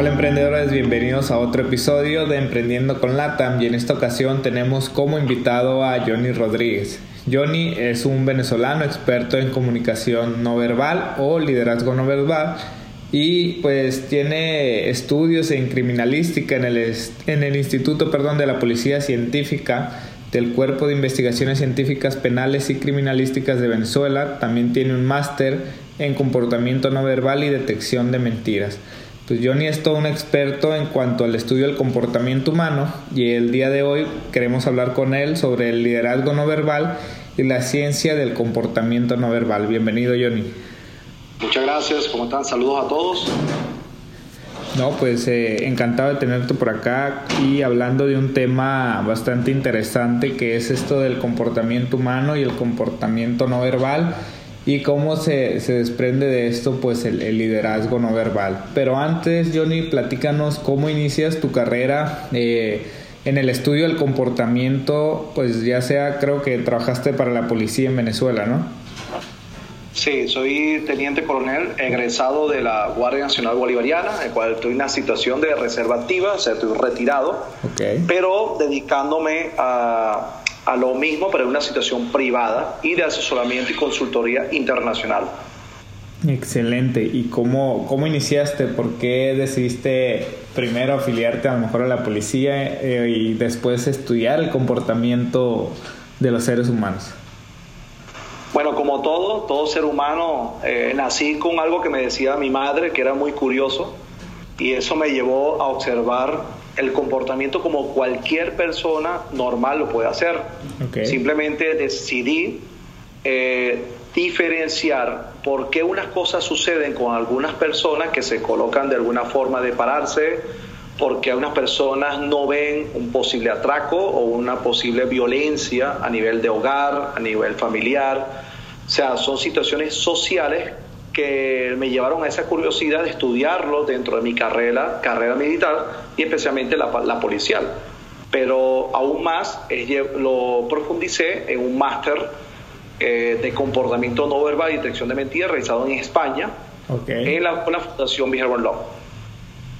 Hola emprendedores, bienvenidos a otro episodio de Emprendiendo con Latam y en esta ocasión tenemos como invitado a Johnny Rodríguez. Johnny es un venezolano experto en comunicación no verbal o liderazgo no verbal y pues tiene estudios en criminalística en el, en el Instituto perdón, de la Policía Científica del Cuerpo de Investigaciones Científicas Penales y Criminalísticas de Venezuela. También tiene un máster en comportamiento no verbal y detección de mentiras. Pues Johnny es todo un experto en cuanto al estudio del comportamiento humano y el día de hoy queremos hablar con él sobre el liderazgo no verbal y la ciencia del comportamiento no verbal. Bienvenido Johnny. Muchas gracias, ¿cómo están? Saludos a todos. No, pues eh, encantado de tenerte por acá y hablando de un tema bastante interesante que es esto del comportamiento humano y el comportamiento no verbal y cómo se, se, desprende de esto pues el, el, liderazgo no verbal. Pero antes, Johnny, platícanos cómo inicias tu carrera eh, en el estudio del comportamiento, pues ya sea creo que trabajaste para la policía en Venezuela, ¿no? Sí, soy teniente coronel egresado de la Guardia Nacional Bolivariana, en cual estoy en una situación de reserva activa, o sea, estoy retirado, okay. pero dedicándome a a lo mismo, pero en una situación privada y de asesoramiento y consultoría internacional. Excelente. ¿Y cómo, cómo iniciaste? ¿Por qué decidiste primero afiliarte a lo mejor a la policía eh, y después estudiar el comportamiento de los seres humanos? Bueno, como todo, todo ser humano, eh, nací con algo que me decía mi madre, que era muy curioso, y eso me llevó a observar el comportamiento como cualquier persona normal lo puede hacer. Simplemente decidí eh, diferenciar por qué unas cosas suceden con algunas personas que se colocan de alguna forma de pararse, porque algunas personas no ven un posible atraco o una posible violencia a nivel de hogar, a nivel familiar. O sea, son situaciones sociales que me llevaron a esa curiosidad de estudiarlo dentro de mi carrera, carrera militar y especialmente la, la policial. Pero aún más lo profundicé en un máster eh, de comportamiento no verbal y detección de mentiras realizado en España en la, la Fundación Behavioral Law.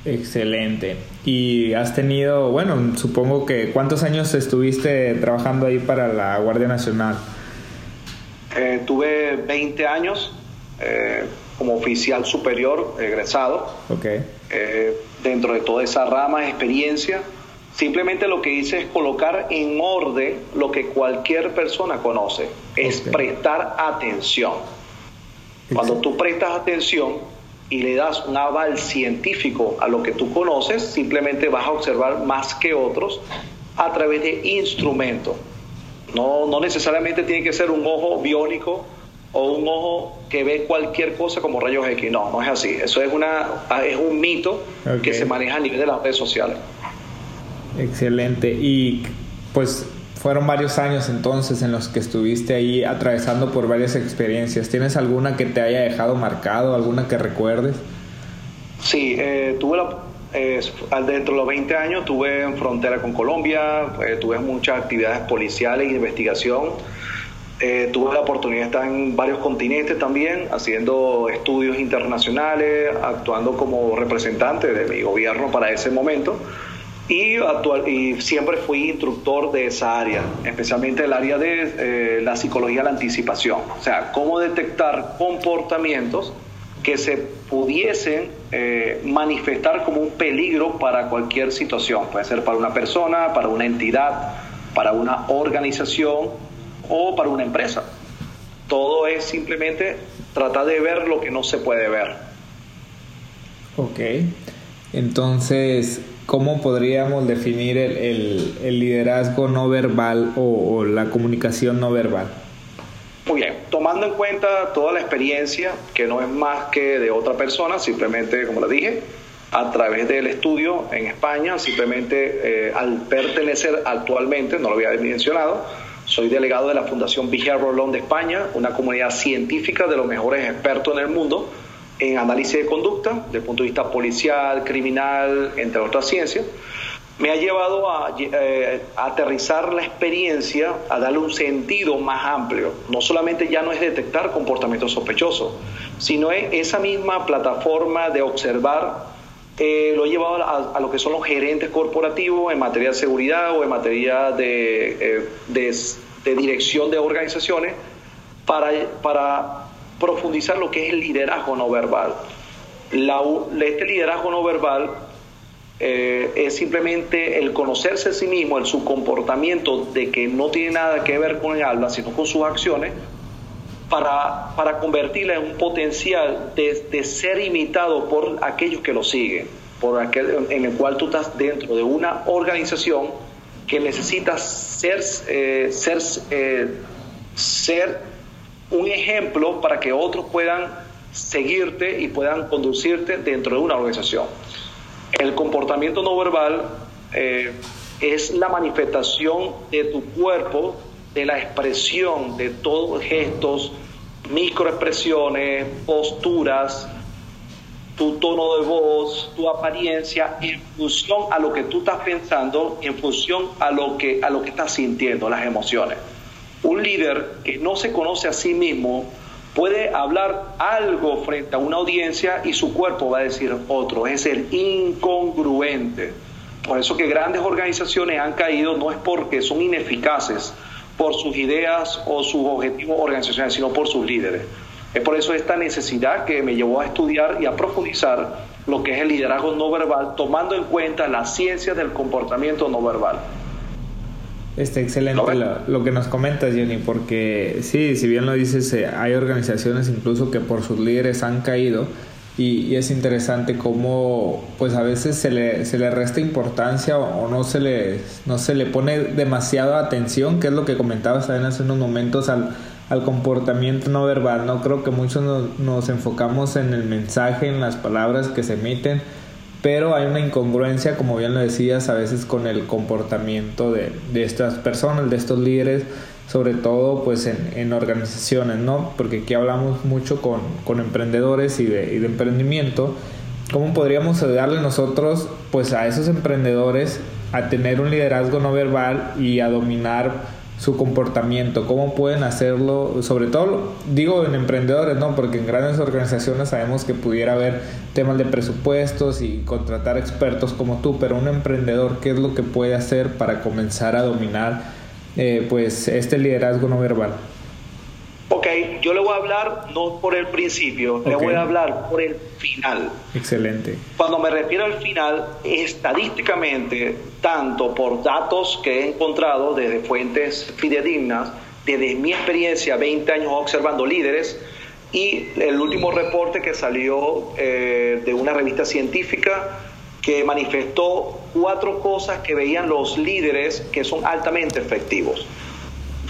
Excelente. Y has tenido, bueno, supongo que ¿cuántos años estuviste trabajando ahí para la Guardia Nacional? Eh, tuve 20 años eh, como oficial superior egresado. Okay. Eh, dentro de toda esa rama de experiencia, simplemente lo que hice es colocar en orden lo que cualquier persona conoce, es prestar atención. Cuando tú prestas atención y le das un aval científico a lo que tú conoces, simplemente vas a observar más que otros a través de instrumentos. No, no necesariamente tiene que ser un ojo biónico o un ojo que ve cualquier cosa como rayos X. No, no es así. Eso es, una, es un mito que se maneja a nivel de las redes sociales. Excelente. Y pues fueron varios años entonces en los que estuviste ahí atravesando por varias experiencias. ¿Tienes alguna que te haya dejado marcado, alguna que recuerdes? Sí, eh, tuve la, eh, dentro de los 20 años tuve en frontera con Colombia, eh, tuve muchas actividades policiales e investigación eh, tuve la oportunidad de estar en varios continentes también, haciendo estudios internacionales, actuando como representante de mi gobierno para ese momento. Y, actual, y siempre fui instructor de esa área, especialmente el área de eh, la psicología de la anticipación. O sea, cómo detectar comportamientos que se pudiesen eh, manifestar como un peligro para cualquier situación. Puede ser para una persona, para una entidad, para una organización o para una empresa. Todo es simplemente tratar de ver lo que no se puede ver. Ok, entonces, ¿cómo podríamos definir el, liderazgo no verbal o, la comunicación no verbal? Muy bien, tomando tomando en cuenta toda la experiencia, que no es más que de otra persona, simplemente, como le dije, a través del estudio en España, simplemente eh, al pertenecer actualmente, no lo había mencionado, soy delegado de la Fundación Behavioral Law de España, una comunidad científica de los mejores expertos en el mundo en análisis de conducta, desde el punto de vista policial, criminal, entre otras ciencias me ha llevado eh, a, aterrizar la experiencia, a darle un sentido más amplio. No solamente ya no es detectar comportamientos sospechosos, sino es esa misma plataforma de observar, eh, lo he llevado a, lo que son los gerentes corporativos en materia de seguridad o en materia de, eh, de, dirección de organizaciones para, para profundizar lo que es el liderazgo no verbal. La, este liderazgo no verbal eh, es simplemente el conocerse a sí mismo, el su comportamiento de que no tiene nada que ver con el alma, sino con sus acciones, para, para convertirla en un potencial de, ser imitado por aquellos que lo siguen, por aquel en el cual tú estás dentro de una organización que necesita ser, eh, ser, eh, ser un ejemplo para que otros puedan seguirte y puedan conducirte dentro de una organización. El comportamiento no verbal eh, es la manifestación de tu cuerpo, de la expresión de todos gestos, microexpresiones, posturas, tu tono de voz, tu apariencia, en función a lo que tú estás pensando, en función a lo que, a lo que estás sintiendo, las emociones. Un líder que no se conoce a sí mismo puede hablar algo frente a una audiencia y su cuerpo va a decir otro, es el incongruente. Por eso que grandes organizaciones han caído no es porque son ineficaces por sus ideas o sus objetivos organizacionales, sino por sus líderes. Es por eso esta necesidad que me llevó a estudiar y a profundizar lo que es el liderazgo no verbal, tomando en cuenta la ciencia del comportamiento no verbal. Está excelente lo, que nos comentas, Jenny, porque sí, si bien lo dices, eh, hay organizaciones incluso que por sus líderes han caído y, es interesante cómo pues a veces se le, se le resta importancia o, no, se le, no se le pone demasiada atención, que es lo que comentabas también hace unos momentos al, al comportamiento no verbal. No creo que muchos nos, nos enfocamos en el mensaje, en las palabras que se emiten pero hay una incongruencia, como bien lo decías, a veces con el comportamiento de, de estas personas, de estos líderes, sobre todo pues en, en, organizaciones, ¿no? Porque aquí hablamos mucho con, con emprendedores y de, y de, emprendimiento, ¿cómo podríamos ayudarle nosotros pues a esos emprendedores a tener un liderazgo no verbal y a dominar su comportamiento, cómo pueden hacerlo, sobre todo digo en emprendedores, ¿no? Porque en grandes organizaciones sabemos que pudiera haber temas de presupuestos y contratar expertos como tú, pero un emprendedor, ¿qué es lo que puede hacer para comenzar a dominar eh, pues este liderazgo no verbal? Yo le voy a hablar no por el principio, le voy a hablar por el final. Excelente. Cuando me refiero al final, estadísticamente, tanto por datos que he encontrado desde fuentes fidedignas, desde mi experiencia, 20 años observando líderes, y el último reporte que salió eh, de una revista científica que manifestó cuatro cosas que veían los líderes que son altamente efectivos.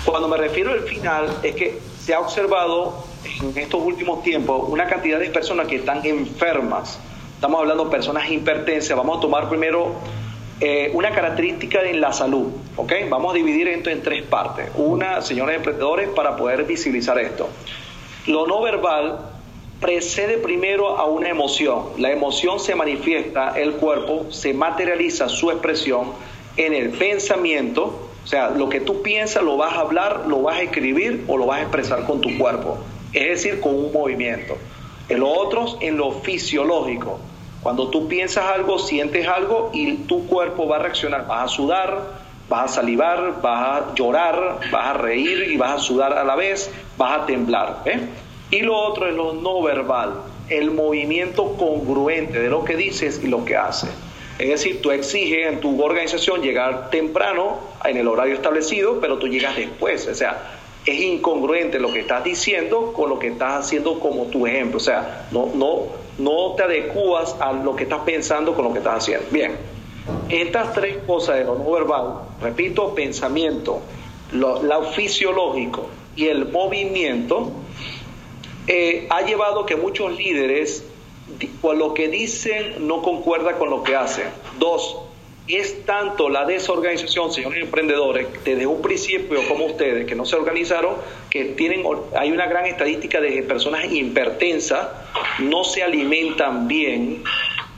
Cuando me refiero al final es que se ha observado en estos últimos tiempos una cantidad de personas que están enfermas. Estamos hablando de personas hipertensas. Vamos a tomar primero eh, una característica en la salud. ¿ok? Vamos a dividir esto en tres partes. Una, señores emprendedores, para poder visibilizar esto. Lo no verbal precede primero a una emoción. La emoción se manifiesta, el cuerpo se materializa su expresión en el pensamiento, sea, lo que tú piensas lo vas a hablar, lo vas a escribir o lo vas a expresar con tu cuerpo, es decir, con un movimiento. El otro en lo fisiológico. Cuando tú piensas algo, sientes algo y tu cuerpo va a reaccionar. Vas a sudar, vas a salivar, vas a llorar, vas a reír y vas a sudar a la vez, vas a temblar. Y lo otro es lo no verbal, el movimiento congruente de lo que dices y lo que haces. Es decir, tú exiges en tu organización llegar temprano en el horario establecido, pero tú llegas después. O sea, es incongruente lo que estás diciendo con lo que estás haciendo como tu ejemplo. O sea, no, no, no te adecuas a lo que estás pensando con lo que estás haciendo. Bien, estas tres cosas de lo no verbal, repito, pensamiento, lo, lo y el movimiento, eh, ha llevado que muchos líderes, con lo que dicen, no concuerda con lo que hacen. Dos, es tanto la desorganización, señores emprendedores, desde un principio como ustedes, que no se organizaron, que tienen, hay una gran estadística de personas hipertensas, no se alimentan bien,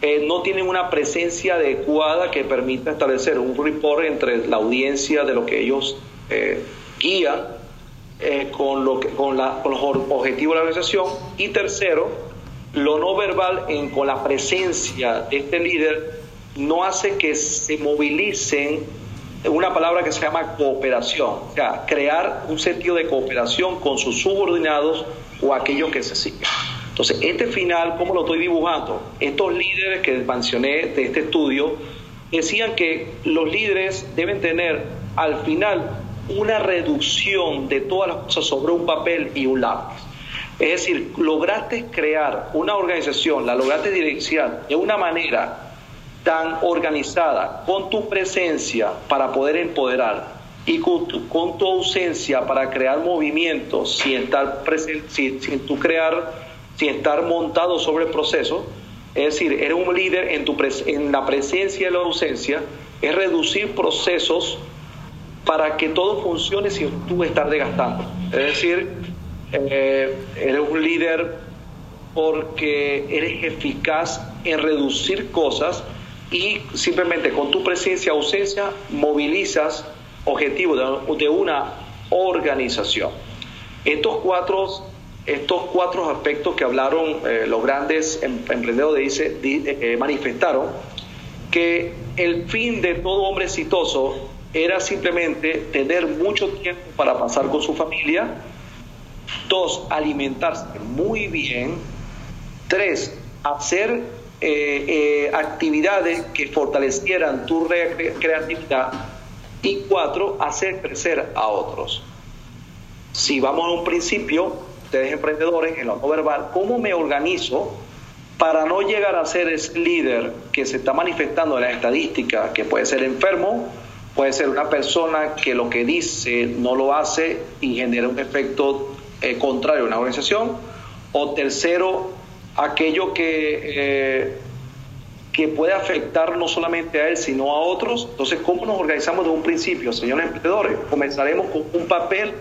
eh, no tienen una presencia adecuada que permita establecer un report entre la audiencia de lo que ellos eh, guían eh, con, lo con, la, con los objetivos de la organización. Y tercero, lo no verbal en, con la presencia de este líder no hace que se movilicen una palabra que se llama cooperación, o sea, crear un sentido de cooperación con sus subordinados o aquellos que se siguen. Entonces, este final, ¿cómo lo estoy dibujando? Estos líderes que mencioné de este estudio decían que los líderes deben tener al final una reducción de todas las cosas sobre un papel y un lápiz. Es decir, lograste crear una organización, la lograste direccionar de una manera tan organizada, con tu presencia para poder empoderar y con tu, ausencia para crear movimientos sin estar presente, sin, tu crear, sin estar montado sobre el proceso, es decir, eres un líder en, tu en la presencia y la ausencia, es reducir procesos para que todo funcione sin tú estar desgastando. Es decir, eh, eres un líder porque eres eficaz en reducir cosas y simplemente con tu presencia ausencia movilizas objetivos de, una organización. Estos cuatro, estos cuatro aspectos que hablaron eh, los grandes em, emprendedores dice, eh, manifestaron que el fin de todo hombre exitoso era simplemente tener mucho tiempo para pasar con su familia, dos, alimentarse muy bien, tres, hacer eh, eh, actividades que fortalecieran tu creatividad y cuatro, hacer crecer a otros. Si vamos a un principio, ustedes emprendedores, en lo no verbal, ¿cómo me organizo para no llegar a ser ese líder que se está manifestando en la estadística, que puede ser enfermo, puede ser una persona que lo que dice no lo hace y genera un efecto eh, contrario a una organización, o tercero, aquello que, eh, que puede afectar no solamente a él, sino a otros. Entonces, ¿cómo nos organizamos desde un principio, señores emprendedores? Comenzaremos con un papel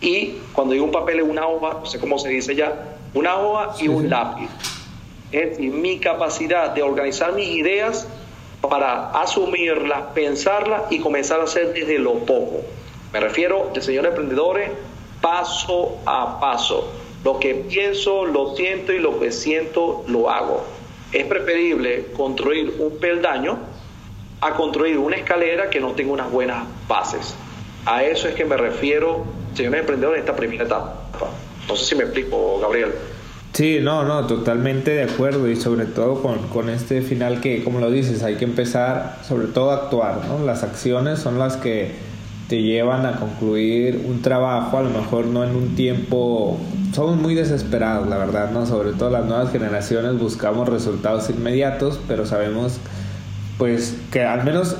y cuando digo un papel es una hoja, no sé cómo se dice ya, una hoja y un lápiz. Es decir, mi capacidad de organizar mis ideas para asumirlas, pensarlas y comenzar a hacer desde lo poco. Me refiero, de señores emprendedores, paso a paso lo que pienso, lo siento y lo que siento, lo hago. Es preferible construir un peldaño a construir una escalera que no tenga unas buenas bases. A eso es que me refiero, señor emprendedor, en esta primera etapa. No sé si me explico, Gabriel. Sí, no, no, totalmente de acuerdo y sobre todo con, con, este final que, como lo dices, hay que empezar sobre todo a actuar. Las acciones son las que te llevan a concluir un trabajo, a lo mejor no en un tiempo, somos muy desesperados, la verdad, ¿no? Sobre todo las nuevas generaciones buscamos resultados inmediatos, pero sabemos pues que al menos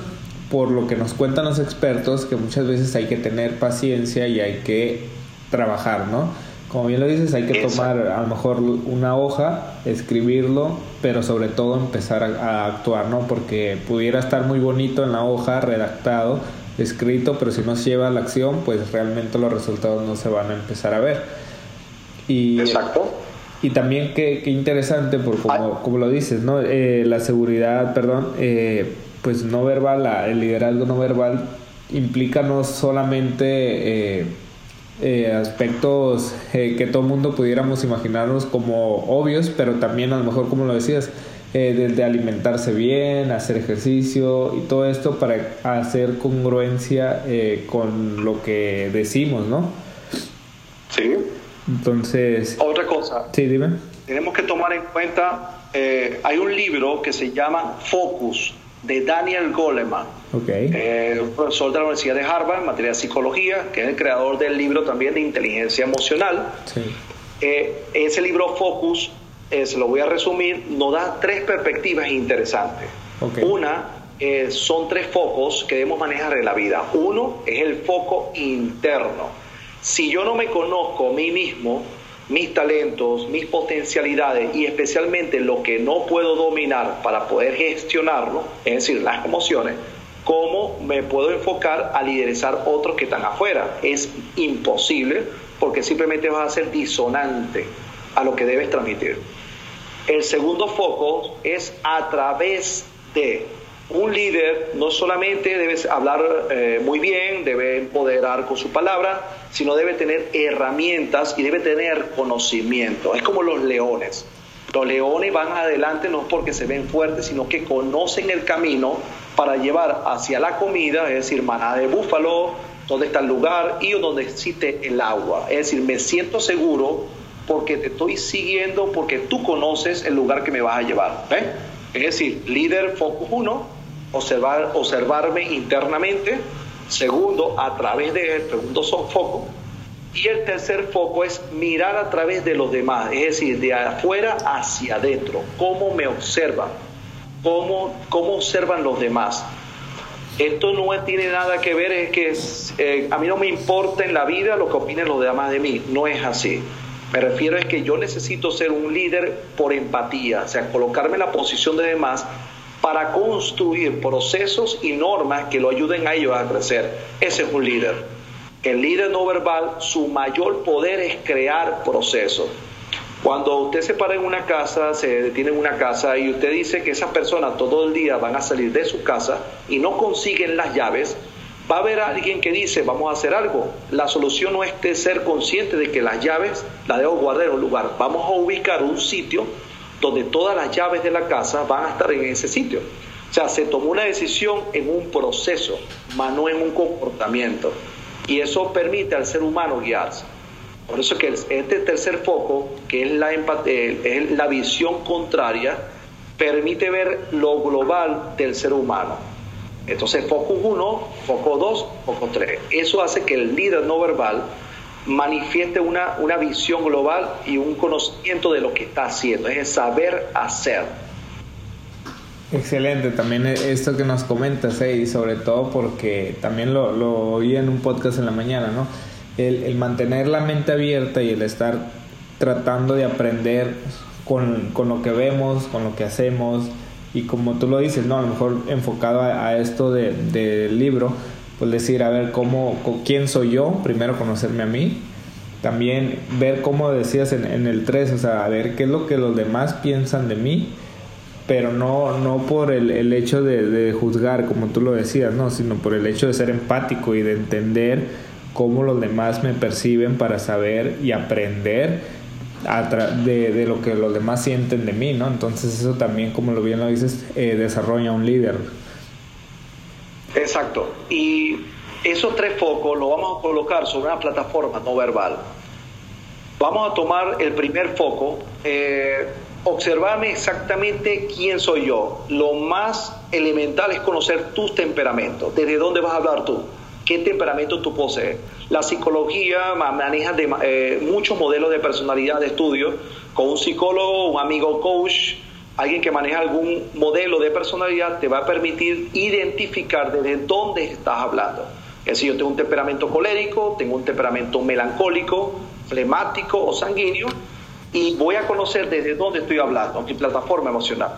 por lo que nos cuentan los expertos, que muchas veces hay que tener paciencia y hay que trabajar, ¿no? Como bien lo dices, hay que tomar a lo mejor una hoja, escribirlo, pero sobre todo empezar a, a actuar, ¿no? Porque pudiera estar muy bonito en la hoja, redactado, escrito, pero si no se lleva a la acción, pues realmente los resultados no se van a empezar a ver. Y, Exacto. Y también qué, interesante, por como, como, lo dices, ¿no? Eh, la seguridad, perdón, eh, pues no verbal, el liderazgo no verbal implica no solamente eh, aspectos que todo el mundo pudiéramos imaginarnos como obvios, pero también a lo mejor, como lo decías, eh, de, alimentarse bien, hacer ejercicio y todo esto para hacer congruencia eh, con lo que decimos, ¿no? Sí. Entonces... Otra cosa. Sí, dime. Tenemos que tomar en cuenta, eh, hay un libro que se llama Focus de Daniel Goleman, okay. eh, un profesor de la Universidad de Harvard en materia de psicología, que es el creador del libro también de inteligencia emocional. Sí. ese libro Focus eh, se lo voy a resumir, nos da tres perspectivas interesantes. Una, eh, son tres focos que debemos manejar en la vida. Uno es el foco interno. Si yo no me conozco a mí mismo, mis talentos, mis potencialidades y especialmente lo que no puedo dominar para poder gestionarlo, es decir, las emociones, ¿cómo me puedo enfocar a liderizar otros que están afuera? Es imposible porque simplemente vas a ser disonante a lo que debes transmitir. El segundo foco es a través de un líder no solamente debe hablar eh, muy bien, debe empoderar con su palabra, sino debe tener herramientas y debe tener conocimiento. Es como los leones. Los leones van adelante no porque se ven fuertes, sino que conocen el camino para llevar hacia la comida, es decir, manada de búfalo, donde está el lugar y donde existe el agua. Es decir, me siento seguro porque te estoy siguiendo, porque tú conoces el lugar que me vas a llevar. Es decir, líder focus 1, observar, observarme internamente. Segundo, a través del segundo foco. Y el tercer foco es mirar a través de los demás, es decir, de afuera hacia adentro. ¿Cómo me observan? ¿Cómo, cómo observan los demás? Esto no tiene nada que ver, es que eh, a mí no me importa en la vida lo que opinen los demás de mí. No es así. Me refiero es que yo necesito ser un líder por empatía, o sea, colocarme en la posición de demás para construir procesos y normas que lo ayuden a ellos a crecer. Ese es un líder. El líder no verbal, su mayor poder es crear procesos. Cuando usted se para en una casa, se detiene en una casa y usted dice que esas personas todo el día van a salir de su casa y no consiguen las llaves, va a haber alguien que dice, vamos a hacer algo. La solución no es ser consciente de que las llaves las debo guardar en un lugar. Vamos a ubicar un sitio donde todas las llaves de la casa van a estar en ese sitio. O sea, se tomó una decisión en un proceso, más no en un comportamiento. Y eso permite al ser humano guiarse. Por eso que este tercer foco, que es la, eh, es la visión contraria, permite ver lo global del ser humano. Entonces, foco 1, foco 2, foco 3. Eso hace que el líder no verbal manifieste una, una visión global y un conocimiento de lo que está haciendo, es saber hacer. Excelente, también e, esto que nos comentas, eh, y sobre todo porque también lo, lo, oí en un podcast en la mañana, ¿no? El, el, mantener la mente abierta y el estar tratando de aprender con, con, lo que vemos, con lo que hacemos, y como tú lo dices, ¿no? A lo mejor enfocado a, esto del de libro, pues decir, a ver, cómo, quién soy yo, primero conocerme a mí, también ver cómo decías en, en el 3, o sea, a ver qué es lo que los demás piensan de mí, pero no, no por el, el hecho de, de, juzgar, como tú lo decías, no, sino por el hecho de ser empático y de entender cómo los demás me perciben para saber y aprender de, de, lo que los demás sienten de mí, ¿no? Entonces eso también, como lo bien lo dices, eh, desarrolla un líder. Exacto. Y esos tres focos los vamos a colocar sobre una plataforma no verbal. Vamos a tomar el primer foco, eh, observarme exactamente quién soy yo. Lo más elemental es conocer tus temperamentos. ¿Desde dónde vas a hablar tú? ¿Qué temperamento tú posees? La psicología maneja de, eh, muchos modelos de personalidad de estudio con un psicólogo, un amigo coach, alguien que maneja algún modelo de personalidad te va a permitir identificar desde dónde estás hablando. Es decir, yo tengo un temperamento colérico, tengo un temperamento melancólico, flemático o sanguíneo, y voy a conocer desde dónde estoy hablando, mi plataforma emocional.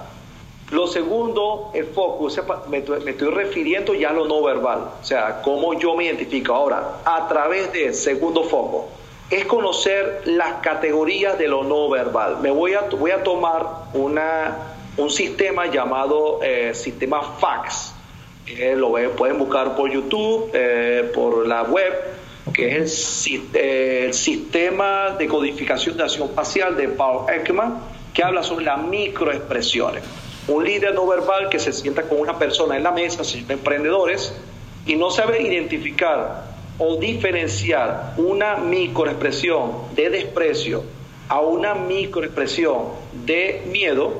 Lo segundo, el foco, me estoy refiriendo ya a lo no verbal, o sea, cómo yo me identifico ahora, a través del segundo foco es conocer las categorías de lo no verbal. Me voy a, voy a tomar una, un sistema llamado eh, sistema fax. lo pueden buscar por YouTube, eh, por la web, que es el, eh, el, sistema de codificación de acción facial de Paul Ekman, que habla sobre las microexpresiones. Un líder no verbal que se sienta con una persona en la mesa, emprendedores, y no sabe identificar o diferenciar una microexpresión de desprecio a una microexpresión de miedo,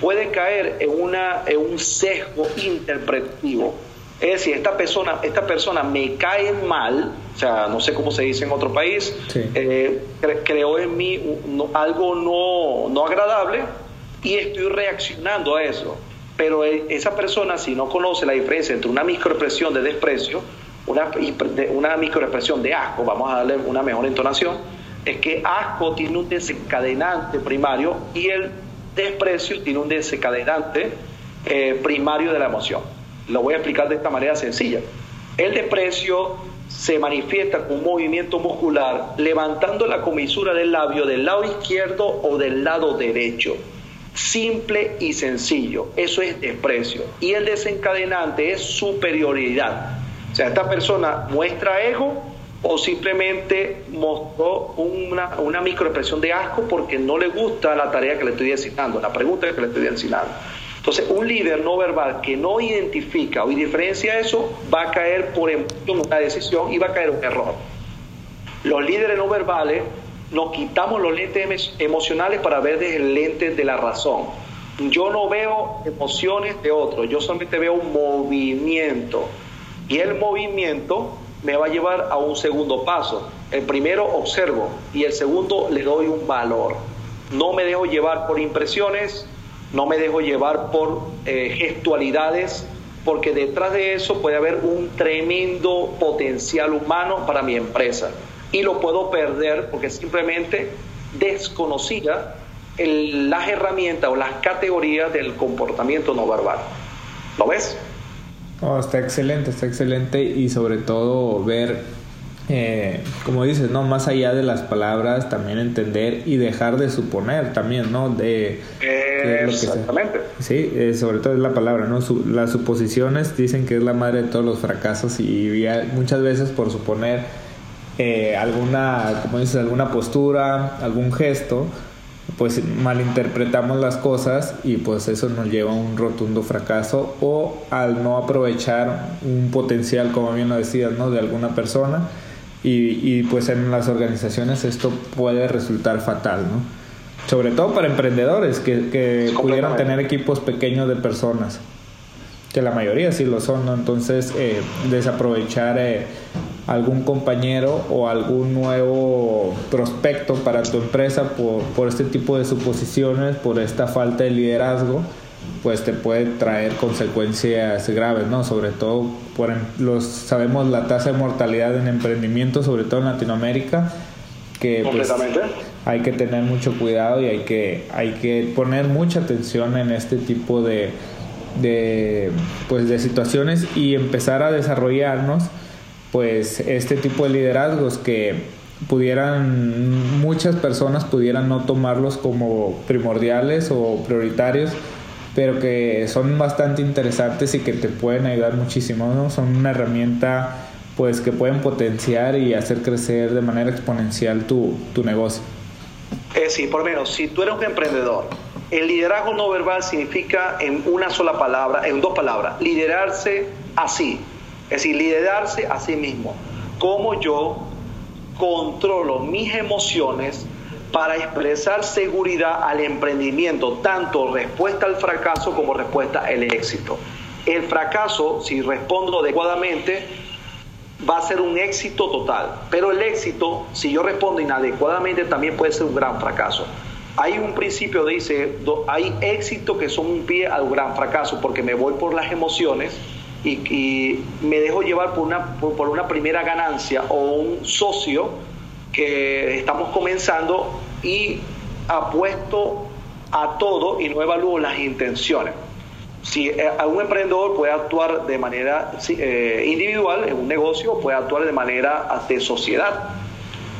puede caer en, una, en un sesgo interpretativo. Es decir, esta persona, esta persona me cae mal, o sea, no sé cómo se dice en otro país, eh, creó en mí algo no, no agradable y estoy reaccionando a eso. Pero e, esa persona, si no conoce la diferencia entre una microexpresión de desprecio una, una microexpresión de asco, vamos a darle una mejor entonación, es que asco tiene un desencadenante primario y el desprecio tiene un desencadenante eh, primario de la emoción. Lo voy a explicar de esta manera sencilla. El desprecio se manifiesta con un movimiento muscular levantando la comisura del labio del lado izquierdo o del lado derecho. Simple y sencillo. Eso es desprecio. Y el desencadenante es superioridad. O sea, esta persona muestra ego o simplemente mostró una, una microexpresión de asco porque no le gusta la tarea que le estoy asignando, la pregunta que le estoy asignando. Entonces, un líder no verbal que no identifica o diferencia eso va a caer por una decisión y va a caer un error. Los líderes no verbales nos quitamos los lentes emocionales para ver desde el lente de la razón. Yo no veo emociones de otros, yo solamente veo un movimiento. Y el movimiento me va a llevar a un segundo paso. El primero observo y el segundo le doy un valor. No me dejo llevar por impresiones, no me dejo llevar por eh, gestualidades, porque detrás de eso puede haber un tremendo potencial humano para mi empresa. Y lo puedo perder porque simplemente desconocía las herramientas o las categorías del comportamiento no verbal. ¿Lo ves? Oh, está excelente, está excelente y sobre todo ver eh, como dices, ¿no? Más allá de las palabras, también entender y dejar de suponer también, ¿no? De, Exactamente. sí, eh, sobre todo es la palabra, ¿no? las suposiciones dicen que es la madre de todos los fracasos y muchas veces por suponer eh, alguna, como dices, alguna postura, algún gesto, pues malinterpretamos las cosas y pues eso nos lleva a un rotundo fracaso o al no aprovechar un potencial, como bien lo decías, ¿no? De alguna persona y, pues en las organizaciones esto puede resultar fatal, ¿no? Sobre todo para emprendedores que, que pudieran tener equipos pequeños de personas, que la mayoría sí lo son, ¿no? Entonces, eh, desaprovechar eh, algún compañero o algún nuevo prospecto para tu empresa por, por este tipo de suposiciones, por esta falta de liderazgo, pues te puede traer consecuencias graves, ¿no? Sobre todo, por los, sabemos la tasa de mortalidad en emprendimiento, sobre todo en Latinoamérica, que pues, hay que tener mucho cuidado y hay que, hay que poner mucha atención en este tipo de, de, pues, de situaciones y empezar a desarrollarnos pues este tipo de liderazgos que pudieran muchas personas pudieran no tomarlos como primordiales o prioritarios pero que son bastante interesantes y que te pueden ayudar muchísimo. Son una herramienta pues que pueden potenciar y hacer crecer de manera exponencial tu, tu negocio. Es decir, por menos, si tú eres un emprendedor, el liderazgo no verbal significa en una sola palabra, en dos palabras, liderarse así, es decir, liderarse a sí mismo. Cómo yo controlo mis emociones para expresar seguridad al emprendimiento, tanto respuesta al fracaso como respuesta al éxito. El fracaso, si respondo adecuadamente, va a ser un éxito total, pero el éxito, si yo respondo inadecuadamente, también puede ser un gran fracaso. Hay un principio, dice, hay éxito que son un pie al gran fracaso, porque me voy por las emociones y, me dejo llevar por una, por una primera ganancia o un socio que estamos comenzando y apuesto a todo y no evalúo las intenciones. Si eh, un emprendedor puede actuar de manera eh, individual en un negocio, puede actuar de manera de sociedad.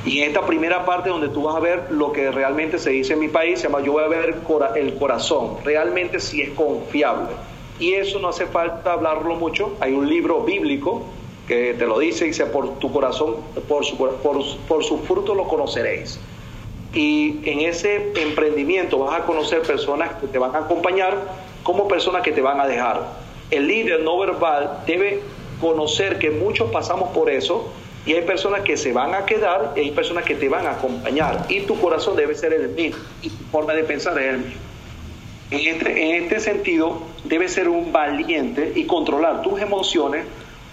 Y en esta primera parte donde tú vas a ver lo que realmente se dice en mi país, se llama yo voy a ver el corazón, realmente si es confiable. Y eso no hace falta hablarlo mucho. Hay un libro bíblico que te lo dice, dice, por tu corazón, por su, por, su fruto lo conoceréis. Y en ese emprendimiento vas a conocer personas que te van a acompañar como personas que te van a dejar. El líder no verbal debe conocer que muchos pasamos por eso y hay personas que se van a quedar y hay personas que te van a acompañar. Y tu corazón debe ser el mismo y tu forma de pensar es el mismo. En este, en sentido, debe ser un valiente y controlar tus emociones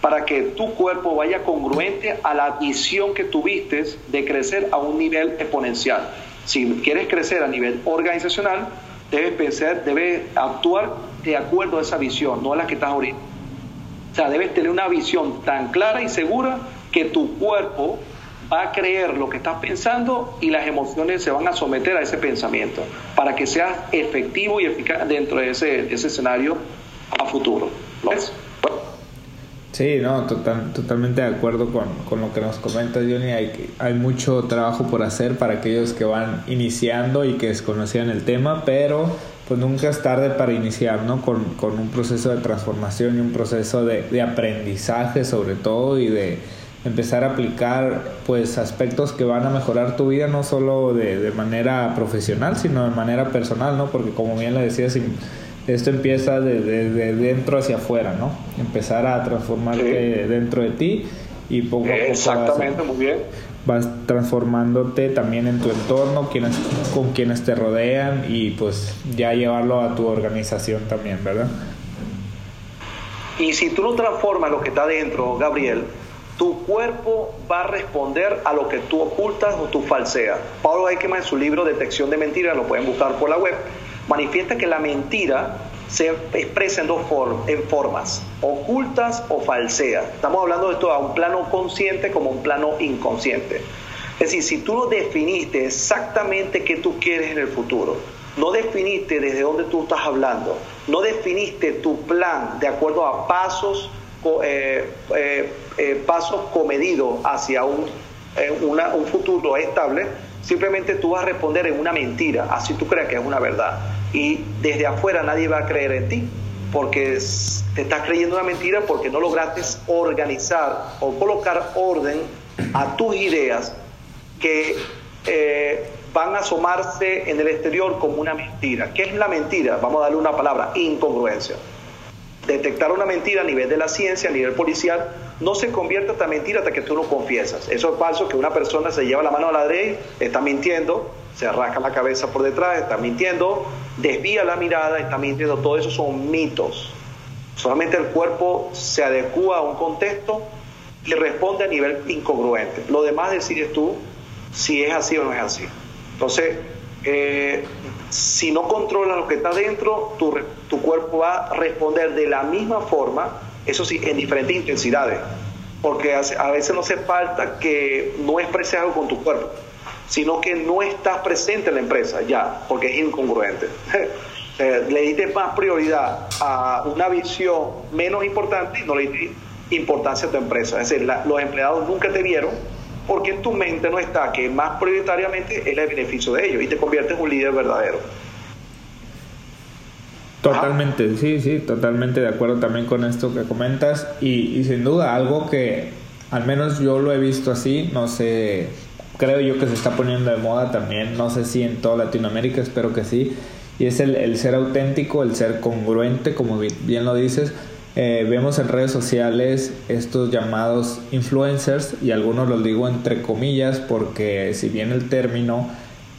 para que tu cuerpo vaya congruente a la visión que tuviste de crecer a un nivel exponencial. Si quieres crecer a nivel organizacional, debes pensar, debes actuar de acuerdo a esa visión, no a la que estás ahorita. O sea, debes tener una visión tan clara y segura que tu cuerpo va a creer lo que estás pensando y las emociones se van a someter a ese pensamiento para que seas efectivo y eficaz dentro de ese, ese escenario a futuro. ¿Lo ves? Sí, no, total, totalmente de acuerdo con, con, lo que nos comentas, Johnny. Hay, hay mucho trabajo por hacer para aquellos que van iniciando y que desconocían el tema, pero pues nunca es tarde para iniciar, ¿no? Con, con un proceso de transformación y un proceso de, de, aprendizaje sobre todo y de empezar a aplicar pues aspectos que van a mejorar tu vida no solo de, de manera profesional, sino de manera personal, ¿no? Porque como bien le decía, esto empieza de, de, dentro hacia afuera, ¿no? Empezar a transformarte dentro de ti y poco a poco Exactamente, muy bien vas transformándote también en tu entorno, quienes, con quienes te rodean y pues ya llevarlo a tu organización también, ¿verdad? Y si tú no transformas lo que está dentro, Gabriel, tu cuerpo va a responder a lo que tú ocultas o tú falseas. Pablo Eichmann en su libro Detección de Mentiras, lo pueden buscar por la web, manifiesta que la mentira se expresa en dos formas, ocultas o falseas. Estamos hablando de esto a un plano consciente como un plano inconsciente. Es decir, si tú no definiste exactamente qué tú quieres en el futuro, no definiste desde dónde tú estás hablando, no definiste tu plan de acuerdo a pasos, pasos comedidos hacia un, un futuro estable, simplemente tú vas a responder en una mentira, así tú crees que es una verdad y desde afuera nadie va a creer en ti porque te estás creyendo una mentira porque no lograste organizar o colocar orden a tus ideas que eh, van a asomarse en el exterior como una mentira. ¿Qué es la mentira? Vamos a darle una palabra, incongruencia. Detectar una mentira a nivel de la ciencia, a nivel policial, no se convierte hasta mentira hasta que tú no confiesas. Eso es falso, que una persona se lleva la mano a la derecha, está mintiendo, se arranca la cabeza por detrás, está mintiendo, desvía la mirada, está mintiendo, todo eso son mitos. Solamente el cuerpo se adecua a un contexto y responde a nivel incongruente. Lo demás decides tú si es así o no es así. Entonces, eh, si no controlas lo que está dentro, tu, tu cuerpo va a responder de la misma forma, eso sí, en diferentes intensidades. Porque a veces no hace falta que no expreses algo con tu cuerpo sino que no estás presente en la empresa ya, porque es incongruente. Eh, le diste más prioridad a una visión menos importante y no le diste importancia a tu empresa. Es decir, los empleados nunca te vieron porque en tu mente no está que más prioritariamente es el beneficio de ellos y te conviertes en un líder verdadero. Totalmente, sí, sí, totalmente de acuerdo también con esto que comentas y, sin duda algo que al menos yo lo he visto así, no sé creo yo que se está poniendo de moda también, no sé si en toda Latinoamérica, espero que sí, y es el, ser auténtico, el ser congruente, como bien lo dices. Eh, vemos en redes sociales estos llamados influencers y algunos los digo entre comillas porque si bien el término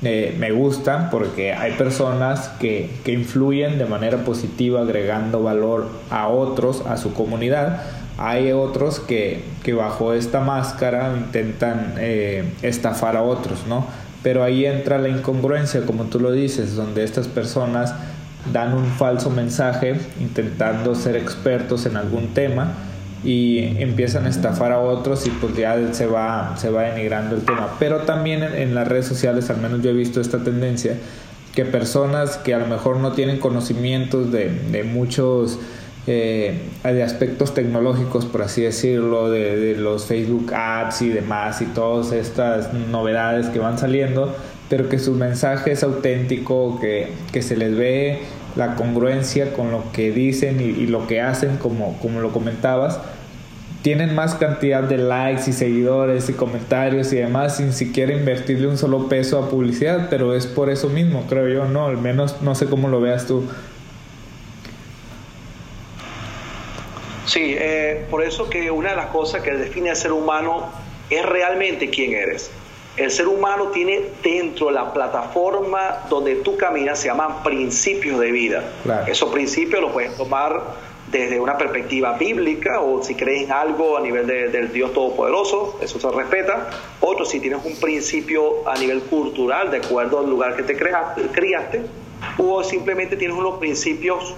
eh, me gusta porque hay personas que, que influyen de manera positiva agregando valor a otros, a su comunidad, hay otros que, que bajo esta máscara intentan eh, estafar a otros, ¿no? Pero ahí entra la incongruencia, como tú lo dices, donde estas personas dan un falso mensaje intentando ser expertos en algún tema y empiezan a estafar a otros y pues ya se va, se va denigrando el tema. Pero también en, las redes sociales, al menos yo he visto esta tendencia, que personas que a lo mejor no tienen conocimientos de, de muchos eh, de aspectos tecnológicos, por así decirlo, de, los Facebook Ads y demás y todas estas novedades que van saliendo, pero que su mensaje es auténtico, que, que se les ve la congruencia con lo que dicen y, lo que hacen, como, como lo comentabas, tienen más cantidad de likes y seguidores y comentarios y demás sin siquiera invertirle un solo peso a publicidad, pero es por eso mismo, creo yo, ¿no? Al menos no sé cómo lo veas tú. Sí, eh, por eso que una de las cosas que define al ser humano es realmente quién eres. El ser humano tiene dentro la plataforma donde tú caminas, se llaman principios de vida. Esos principios los puedes tomar desde una perspectiva bíblica o si crees en algo a nivel del Dios Todopoderoso, eso se respeta. Otro, si tienes un principio a nivel cultural, de acuerdo al lugar que te creaste, criaste, o simplemente tienes unos principios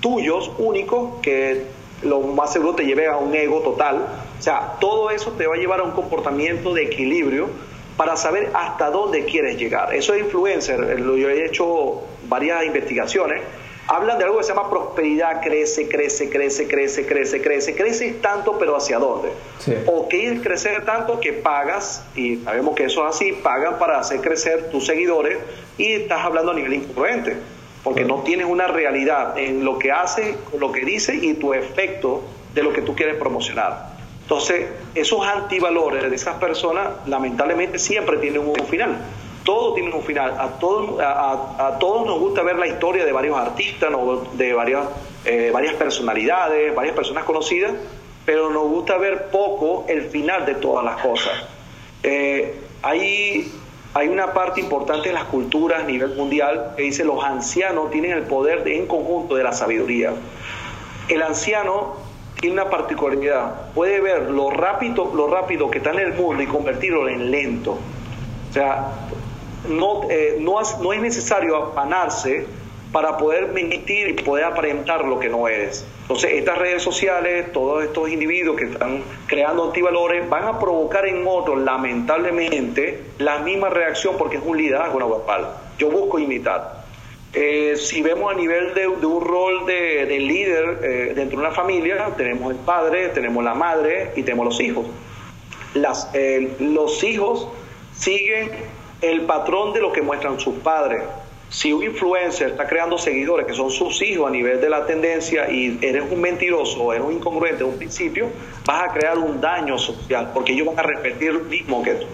tuyos únicos que lo más seguro te lleve a un ego total, O sea, todo eso te va a llevar a un comportamiento de equilibrio para saber hasta dónde quieres llegar. Eso es influencer, yo he hecho varias investigaciones hablan de algo que se llama prosperidad, crece, crece, crece, crece, crece, crece, crece tanto, pero ¿hacia dónde? O quieres crecer tanto que pagas, y sabemos que eso es así, pagan para hacer crecer tus seguidores y estás hablando a nivel incongruente, porque no tienes una realidad en lo que hace, lo que dice y tu efecto de lo que tú quieres promocionar. Entonces, esos antivalores de esas personas, lamentablemente, siempre tienen un final todo tiene un final. A todos, a, todos nos gusta ver la historia de varios artistas, de varias, eh, varias personalidades, varias personas conocidas, pero nos gusta ver poco el final de todas las cosas. Eh, hay, hay una parte importante en las culturas a nivel mundial que dice los ancianos tienen el poder en conjunto de la sabiduría. El anciano tiene una particularidad, puede ver lo rápido, lo rápido que está en el mundo y convertirlo en lento. O sea, no, eh, no, no es necesario afanarse para poder mentir y poder aparentar lo que no eres. Entonces, estas redes sociales, todos estos individuos que están creando antivalores, van a provocar en otros, lamentablemente, la misma reacción porque es un liderazgo global. Yo busco imitar. Eh, si vemos a nivel de, un rol de, líder eh, dentro de una familia, tenemos el padre, tenemos la madre y tenemos los hijos. Las, los hijos siguen el patrón de lo que muestran sus padres. Si un influencer está creando seguidores que son sus hijos a nivel de la tendencia y eres un mentiroso o eres un incongruente de un principio, vas a crear un daño social porque ellos van a repetir lo mismo que tú.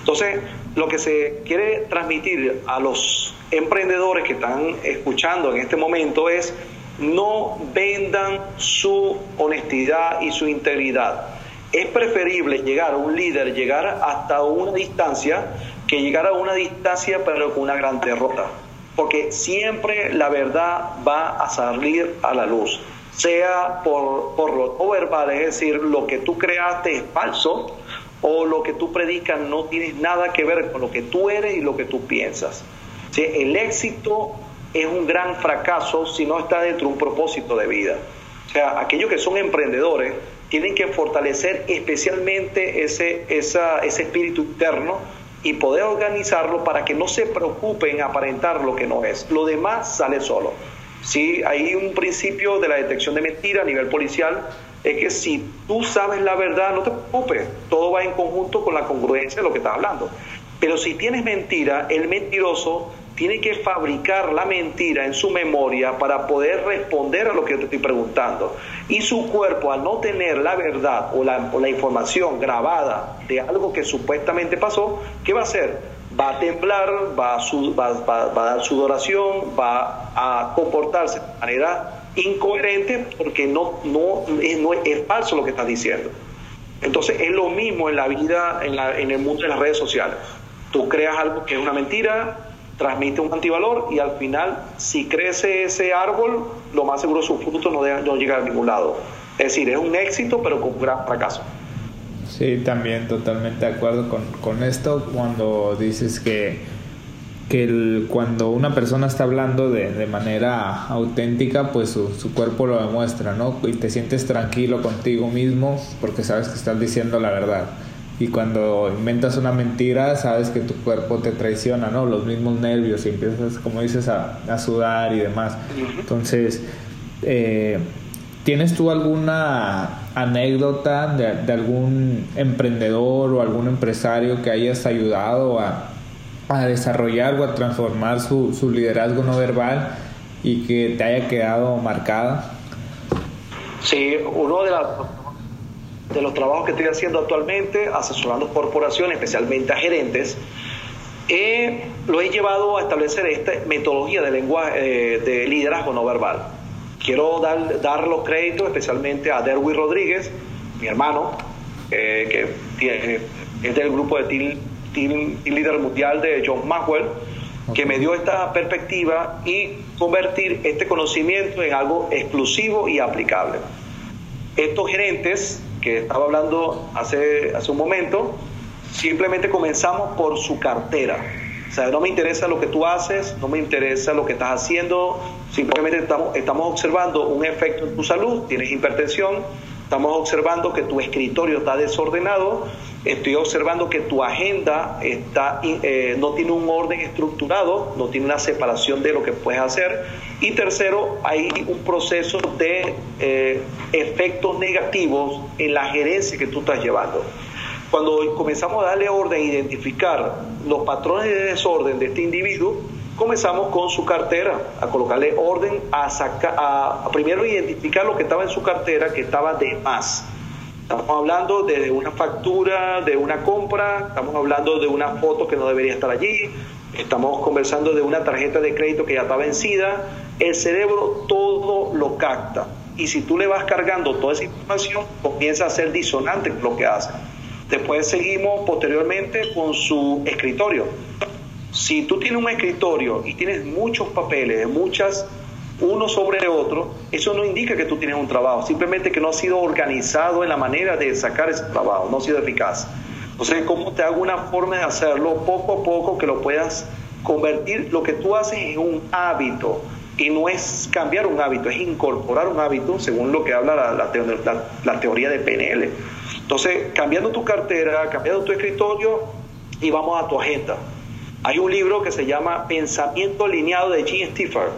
Entonces, lo que se quiere transmitir a los emprendedores que están escuchando en este momento es no vendan su honestidad y su integridad. Es preferible llegar a un líder, llegar hasta una distancia que llegar a una distancia pero con una gran derrota. Porque siempre la verdad va a salir a la luz, sea por, por lo no verbal, es decir, lo que tú creaste es falso o lo que tú predicas no tiene nada que ver con lo que tú eres y lo que tú piensas. El éxito es un gran fracaso si no está dentro de un propósito de vida. O sea, aquellos que son emprendedores tienen que fortalecer especialmente ese, esa, ese espíritu interno y poder organizarlo para que no se preocupen en aparentar lo que no es. Lo demás sale solo. Sí, hay un principio de la detección de mentira a nivel policial, es que si tú sabes la verdad, no te preocupes, todo va en conjunto con la congruencia de lo que estás hablando. Pero si tienes mentira, el mentiroso tiene que fabricar la mentira en su memoria para poder responder a lo que yo te estoy preguntando. Y su cuerpo, al no tener la verdad o la, información grabada de algo que supuestamente pasó, ¿qué va a hacer? Va a temblar, va a, va, va, a dar sudoración, va a comportarse de manera incoherente porque no, no, es, no es falso lo que estás diciendo. Entonces es lo mismo en la vida, en, la, en el mundo de las redes sociales. Tú creas algo que es una mentira, transmite un antivalor y al final, si crece ese árbol, lo más seguro su fruto no, no llega a ningún lado. Es decir, es un éxito, pero con un gran fracaso. Sí, también totalmente de acuerdo con, con esto cuando dices que, que el, cuando una persona está hablando de, de manera auténtica, pues su, su, cuerpo lo demuestra, ¿no? Y te sientes tranquilo contigo mismo porque sabes que estás diciendo la verdad y cuando inventas una mentira sabes que tu cuerpo te traiciona, ¿no? Los mismos nervios y empiezas, como dices, a, a sudar y demás. Entonces, eh, ¿tienes tú alguna anécdota de, de, algún emprendedor o algún empresario que hayas ayudado a, a desarrollar o a transformar su, su liderazgo no verbal y que te haya quedado marcada? Sí, uno de las de los trabajos que estoy haciendo actualmente, asesorando corporaciones, especialmente a gerentes, lo he llevado a establecer esta metodología de lenguaje eh, de liderazgo no verbal. Quiero dar, dar los créditos especialmente a Derwy Rodríguez, mi hermano, eh, que es del grupo de team, team, Líder Mundial de John Maxwell, que me dio esta perspectiva y convertir este conocimiento en algo exclusivo y aplicable. Estos gerentes que estaba hablando hace, hace un momento, simplemente comenzamos por su cartera. O sea, no me interesa lo que tú haces, no me interesa lo que estás haciendo, simplemente estamos, estamos observando un efecto en tu salud, tienes hipertensión, Estamos observando que tu escritorio está desordenado, estoy observando que tu agenda está, eh, no tiene un orden estructurado, no tiene una separación de lo que puedes hacer. Y tercero, hay un proceso de eh, efectos negativos en la gerencia que tú estás llevando. Cuando comenzamos a darle orden, a identificar los patrones de desorden de este individuo, comenzamos con su cartera, a colocarle orden, a, sacar, a, primero identificar lo que estaba en su cartera que estaba de más. Estamos hablando de una factura, de una compra, estamos hablando de una foto que no debería estar allí, estamos conversando de una tarjeta de crédito que ya está vencida. El cerebro todo lo capta y si tú le vas cargando toda esa información, comienza a ser disonante lo que hace. Después seguimos posteriormente con su escritorio si tú tienes un escritorio y tienes muchos papeles, muchas, uno sobre otro, eso no indica que tú tienes un trabajo, simplemente que no ha sido organizado en la manera de sacar ese trabajo, no ha sido eficaz. Entonces, ¿cómo te hago una forma de hacerlo poco a poco que lo puedas convertir lo que tú haces en un hábito? Y no es cambiar un hábito, es incorporar un hábito según lo que habla la, teoría de PNL. Entonces, cambiando tu cartera, cambiando tu escritorio y vamos a tu agenda. Hay un libro que se llama Pensamiento alineado de Gene Stiffer.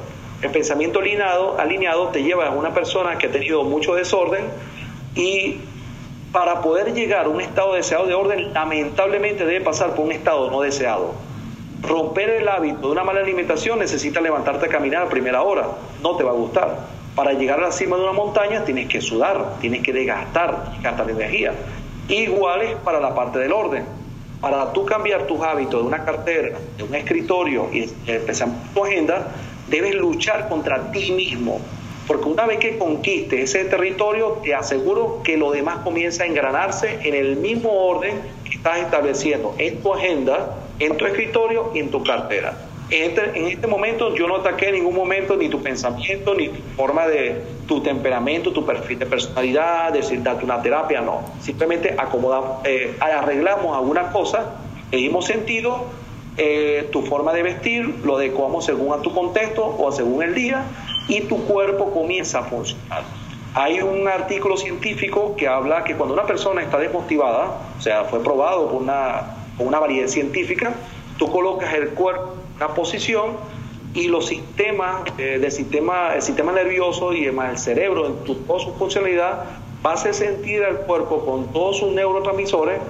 El pensamiento alineado, alineado te lleva a una persona que ha tenido mucho desorden y para poder llegar a un estado deseado de orden, lamentablemente debe pasar por un estado no deseado. Romper el hábito de una mala alimentación necesita levantarte a caminar a primera hora. No te va a gustar. Para llegar a la cima de una montaña tienes que sudar, tienes que desgastar, gastar energía. Igual es para la parte del orden para tú cambiar tus hábitos de una cartera, de un escritorio y empezar tu agenda, debes luchar contra ti mismo. Porque una vez que conquistes ese territorio, te aseguro que lo demás comienza a engranarse en el mismo orden que estás estableciendo en tu agenda, en tu escritorio y en tu cartera. En este, este momento yo no ataqué en ningún momento ni tu pensamiento, ni tu forma de tu temperamento, tu perfil de personalidad, decir darte una terapia, no. Simplemente acomodamos, eh, arreglamos alguna cosa, le dimos sentido, eh, tu forma de vestir, lo adecuamos según a tu contexto o según el día y tu cuerpo comienza a funcionar. Hay un artículo científico que habla que cuando una persona está desmotivada, o sea, fue probado por una, por una variedad científica, tú colocas el cuerpo una posición y los sistemas eh, del sistema, el sistema nervioso y además el cerebro en toda su funcionalidad a sentir al cuerpo con todos sus neurotransmisores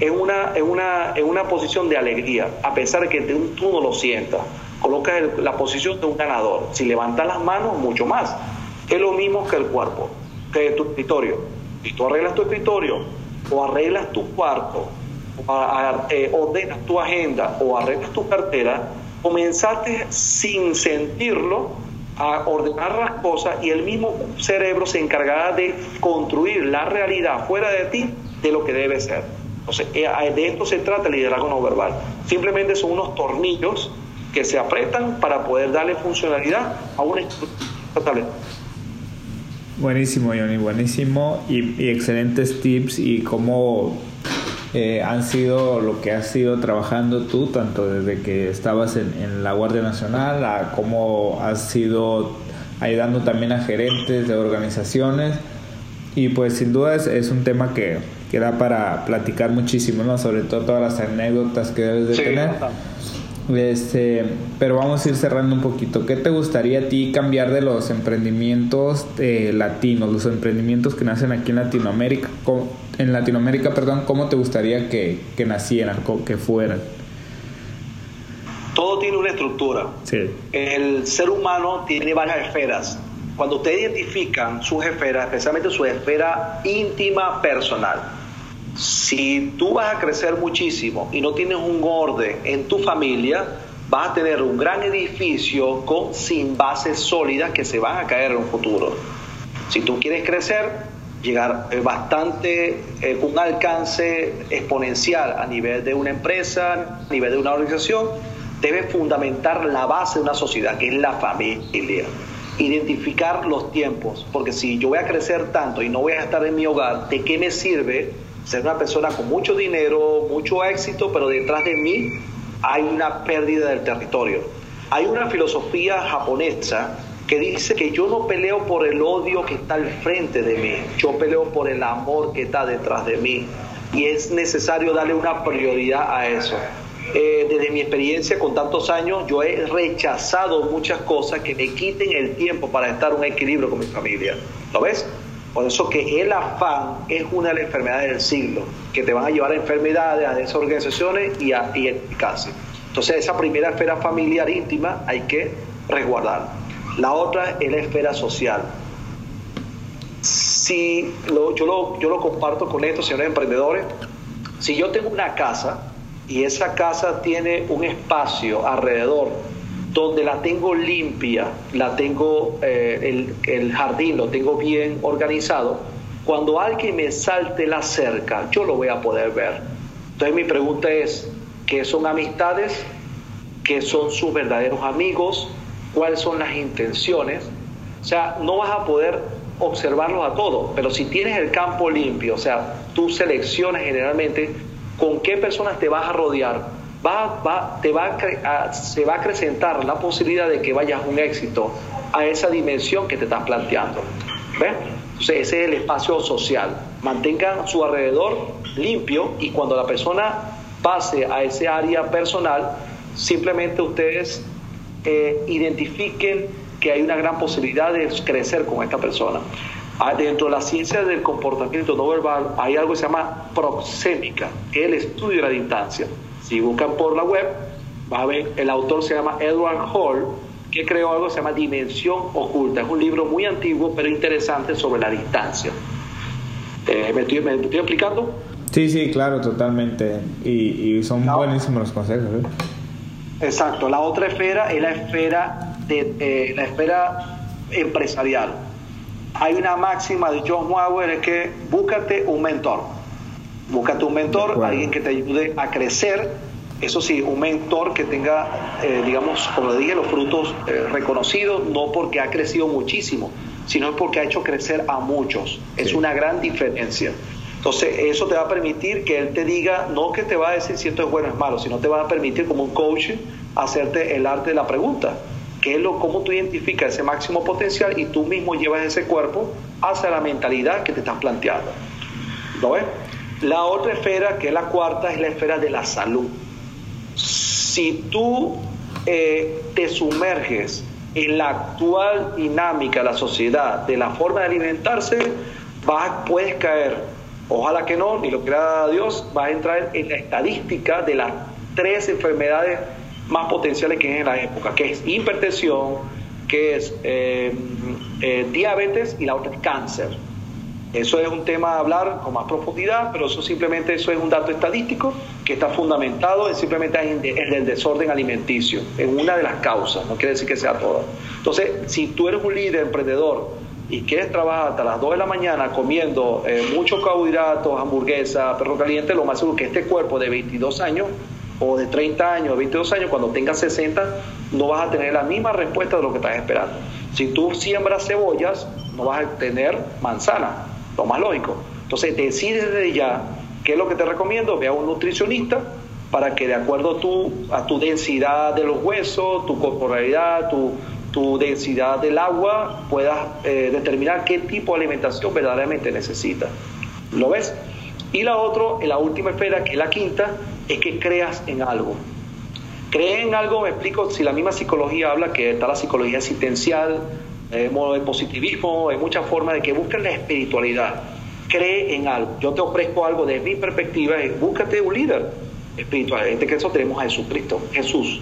en una, en una, en una posición de alegría, a pesar de que tú no lo sientas. Colocas la posición de un ganador. Si levantas las manos, mucho más. Es lo mismo que el cuerpo, que tu escritorio. Si tú arreglas tu escritorio o arreglas tu cuarto, o eh, ordenas tu agenda o arreglas tu cartera, comenzaste sin sentirlo a ordenar las cosas y el mismo cerebro se encargará de construir la realidad fuera de ti de lo que debe ser. Entonces, eh, de esto se trata el liderazgo no verbal. Simplemente son unos tornillos que se apretan para poder darle funcionalidad a una estructura Buenísimo, Johnny, buenísimo y, y excelentes tips y cómo eh, han sido lo que has ido trabajando tú, tanto desde que estabas en, la Guardia Nacional, a cómo has sido ayudando también a gerentes de organizaciones. Y pues sin duda es, un tema que, que, da para platicar muchísimo, ¿no? Sobre todo todas las anécdotas que debes de tener. Este, pero vamos a ir cerrando un poquito. ¿Qué te gustaría a ti cambiar de los emprendimientos eh, latinos, los emprendimientos que nacen aquí en Latinoamérica? En Latinoamérica, perdón, ¿cómo te gustaría que, que nacieran, que fueran? Todo tiene una estructura. Sí. El ser humano tiene varias esferas. Cuando ustedes identifican sus esferas, especialmente su esfera íntima personal, si tú vas a crecer muchísimo y no tienes un orden en tu familia, vas a tener un gran edificio con sin bases sólidas que se van a caer en un futuro. Si tú quieres crecer, llegar eh, bastante eh, un alcance exponencial a nivel de una empresa, a nivel de una organización, debes fundamentar la base de una sociedad, que es la familia. Identificar los tiempos, porque si yo voy a crecer tanto y no voy a estar en mi hogar, ¿de qué me sirve ser una persona con mucho dinero, mucho éxito, pero detrás de mí hay una pérdida del territorio. Hay una filosofía japonesa que dice que yo no peleo por el odio que está al frente de mí, yo peleo por el amor que está detrás de mí. Y es necesario darle una prioridad a eso. Eh, desde mi experiencia con tantos años, yo he rechazado muchas cosas que me quiten el tiempo para estar en un equilibrio con mi familia. ¿Lo ves? Por eso que el afán es una de las enfermedades del siglo, que te van a llevar a enfermedades, a desorganizaciones y a y eficacia. Entonces esa primera esfera familiar íntima hay que resguardar. La otra es la esfera social. Si yo, lo, yo lo comparto con estos señores emprendedores, si yo tengo una casa y esa casa tiene un espacio alrededor donde la tengo limpia, la tengo, eh, el, jardín lo tengo bien organizado, cuando alguien me salte la cerca, yo lo voy a poder ver. Entonces mi pregunta es, ¿qué son amistades? ¿Qué son sus verdaderos amigos? ¿Cuáles son las intenciones? O sea, no vas a poder observarlos a todos, pero si tienes el campo limpio, o sea, tú seleccionas generalmente con qué personas te vas a rodear, va, va, te va a, se va a acrecentar la posibilidad de que vayas a un éxito a esa dimensión que te estás planteando. ¿Ves? Entonces ese es el espacio social. Mantengan su alrededor limpio y cuando la persona pase a ese área personal, simplemente ustedes eh, identifiquen que hay una gran posibilidad de crecer con esta persona. Ah, dentro de la ciencia del comportamiento no verbal hay algo que se llama proxémica, el estudio de la distancia. Si buscan por la web, va a ver, el autor se llama Edward Hall, que creó algo que se llama Dimensión Oculta. Es un libro muy antiguo, pero interesante sobre la distancia. Eh, ¿me, estoy, ¿me, explicando? Sí, sí, claro, totalmente. Y, son buenísimos los consejos. ¿eh? Exacto. La otra esfera es la esfera, de, eh, la esfera empresarial. Hay una máxima de John Mauer, es que búscate un mentor Búscate un mentor, alguien que te ayude a crecer. Eso sí, un mentor que tenga, eh, digamos, como le dije, los frutos eh, reconocidos, no porque ha crecido muchísimo, sino porque ha hecho crecer a muchos. Es una gran diferencia. Entonces, eso te va a permitir que él te diga, no que te va a decir si esto es bueno o es malo, sino te va a permitir como un coach hacerte el arte de la pregunta, que es lo, cómo tú identificas ese máximo potencial y tú mismo llevas ese cuerpo hacia la mentalidad que te estás planteando. ¿Lo ves? La otra esfera, que es la cuarta, es la esfera de la salud. Si tú eh, te sumerges en la actual dinámica de la sociedad, de la forma de alimentarse, vas, puedes caer, ojalá que no, ni lo crea Dios, vas a entrar en la estadística de las tres enfermedades más potenciales que hay en la época, que es hipertensión, que es eh, eh, diabetes y la otra es cáncer. Eso es un tema a hablar con más profundidad, pero eso simplemente eso es un dato estadístico que está fundamentado en simplemente en, el desorden alimenticio, en una de las causas, no quiere decir que sea toda. Entonces, si tú eres un líder emprendedor y quieres trabajar hasta las 2 de la mañana comiendo eh, muchos carbohidratos, hamburguesa, perro caliente, lo más seguro que este cuerpo de 22 años o de 30 años, de 22 años, cuando tengas 60, no vas a tener la misma respuesta de lo que estás esperando. Si tú siembras cebollas, no vas a tener manzana lo más lógico. Entonces decides desde ya qué es lo que te recomiendo, ve a un nutricionista para que de acuerdo a tu, a tu densidad de los huesos, tu corporalidad, tu, tu densidad del agua, puedas eh, determinar qué tipo de alimentación verdaderamente necesitas. ¿Lo ves? Y la otra, la última esfera, que es la quinta, es que creas en algo. Cree en algo, me explico, si la misma psicología habla que está la psicología existencial, eh, de positivismo, hay muchas formas de que busquen la espiritualidad. Cree en algo. Yo te ofrezco algo desde mi perspectiva, es búscate un líder espiritual. En este caso tenemos a Jesucristo, Jesús.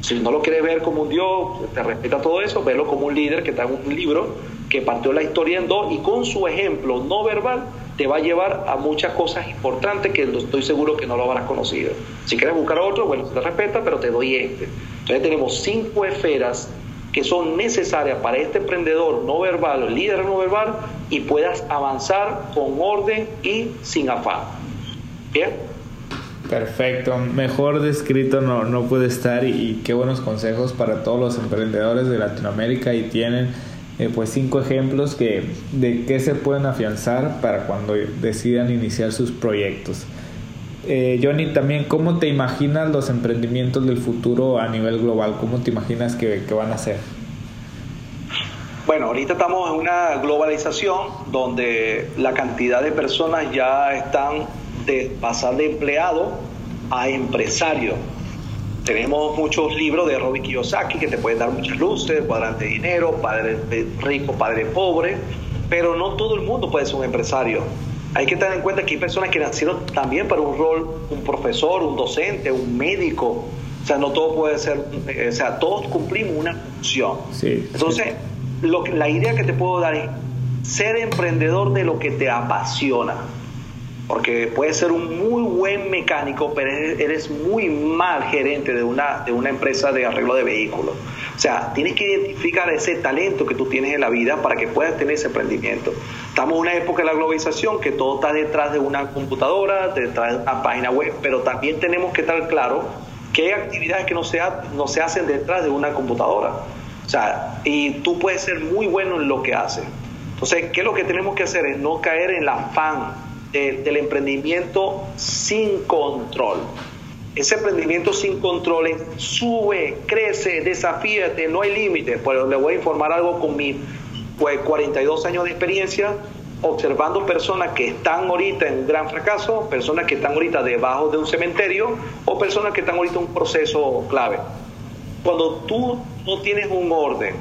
Si no lo quieres ver como un Dios, te respeta todo eso, verlo como un líder que está en un libro que partió la historia en dos y con su ejemplo no verbal te va a llevar a muchas cosas importantes que estoy seguro que no lo habrás conocido. Si quieres buscar otro, bueno, te respeta, pero te doy este. Entonces tenemos cinco esferas que son necesarias para este emprendedor no verbal, el líder no verbal, y puedas avanzar con orden y sin afán. ¿Bien? Perfecto, mejor descrito no, no puede estar y, qué buenos consejos para todos los emprendedores de Latinoamérica y tienen eh, pues cinco ejemplos que, de qué se pueden afianzar para cuando decidan iniciar sus proyectos. Eh, Johnny, también, ¿cómo te imaginas los emprendimientos del futuro a nivel global? ¿Cómo te imaginas que, van a ser? Bueno, ahorita estamos en una globalización donde la cantidad de personas ya están de pasar de empleado a empresario. Tenemos muchos libros de Robin Kiyosaki que te pueden dar muchas luces, cuadrante de dinero, padre rico, padre pobre, pero no todo el mundo puede ser un empresario. Hay que tener en cuenta que hay personas que nacieron también para un rol, un profesor, un docente, un médico. O sea, no todo puede ser, eh, o sea, todos cumplimos una función. Entonces, Lo la idea que te puedo dar es ser emprendedor de lo que te apasiona porque puedes ser un muy buen mecánico, pero eres muy mal gerente de una, de una empresa de arreglo de vehículos. O sea, tienes que identificar ese talento que tú tienes en la vida para que puedas tener ese emprendimiento. Estamos en una época de la globalización que todo está detrás de una computadora, detrás de una página web, pero también tenemos que estar claro que hay actividades que no se, no se hacen detrás de una computadora. O sea, y tú puedes ser muy bueno en lo que haces. Entonces, ¿qué es lo que tenemos que hacer? Es no caer en la afán del emprendimiento sin control. Ese emprendimiento sin control sube, crece, desafíate, no hay límites. Pues le voy a informar algo con mi 42 años de experiencia, observando personas que están ahorita en un gran fracaso, personas que están ahorita debajo de un cementerio o personas que están ahorita en un proceso clave. Cuando tú no tienes un orden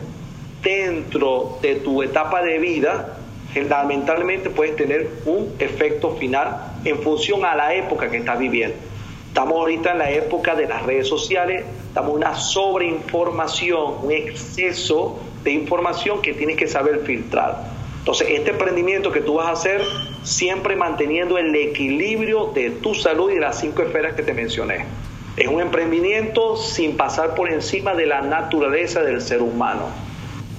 dentro de tu etapa de vida, lamentablemente puedes tener un efecto final en función a la época que estás viviendo. Estamos ahorita en la época de las redes sociales, estamos una sobreinformación, un exceso de información que tienes que saber filtrar. Entonces, este emprendimiento que tú vas a hacer, siempre manteniendo el equilibrio de tu salud y de las cinco esferas que te mencioné. Es un emprendimiento sin pasar por encima de la naturaleza del ser humano.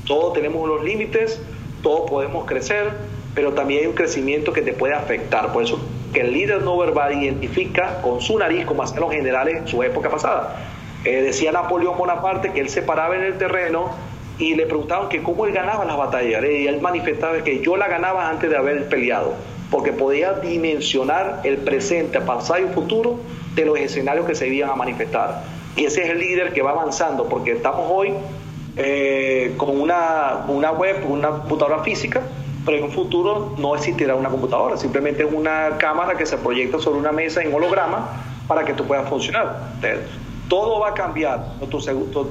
Todos tenemos unos límites, todos podemos crecer, pero también hay un crecimiento que te puede afectar. Por eso que el líder no verbal identifica con su nariz, como hacían los generales en su época pasada. Eh, decía Napoleón Bonaparte que él se paraba en el terreno y le preguntaban que cómo él ganaba las batallas. Y él manifestaba que yo la ganaba antes de haber peleado, porque podía dimensionar el presente, pasado y futuro de los escenarios que se iban a manifestar. Y ese es el líder que va avanzando, porque estamos hoy eh, con una, una web, una computadora física, pero en un futuro no existirá una computadora, simplemente es una cámara que se proyecta sobre una mesa en holograma para que tú puedas funcionar. todo va a cambiar,